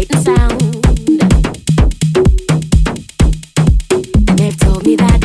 creating sound. And they've told me that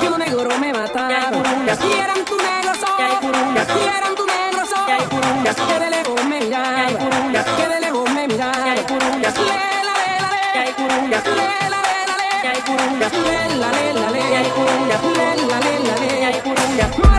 que un negro me mataron. Que aquí eran tu negro sol. Que aquí tu negro sol. Que de lejos me. Que de lejos me miraron. Que la, la,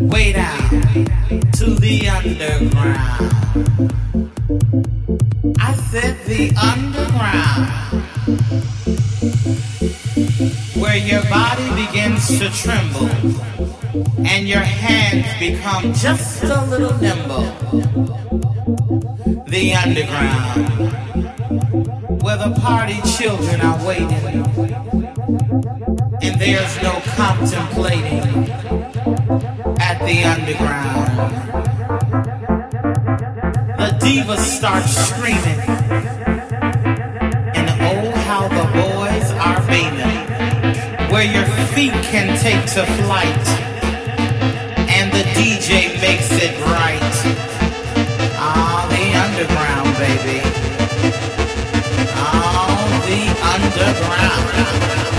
way down to the underground. I said the underground where your body begins to tremble and your hands become just a little nimble. The underground, where the party children are waiting and there's no contemplating at the underground. The divas start screaming. And oh, how the boys are beaming. Where your feet can take to flight. And the DJ makes it right. Ah, the underground, baby. Ah, the underground.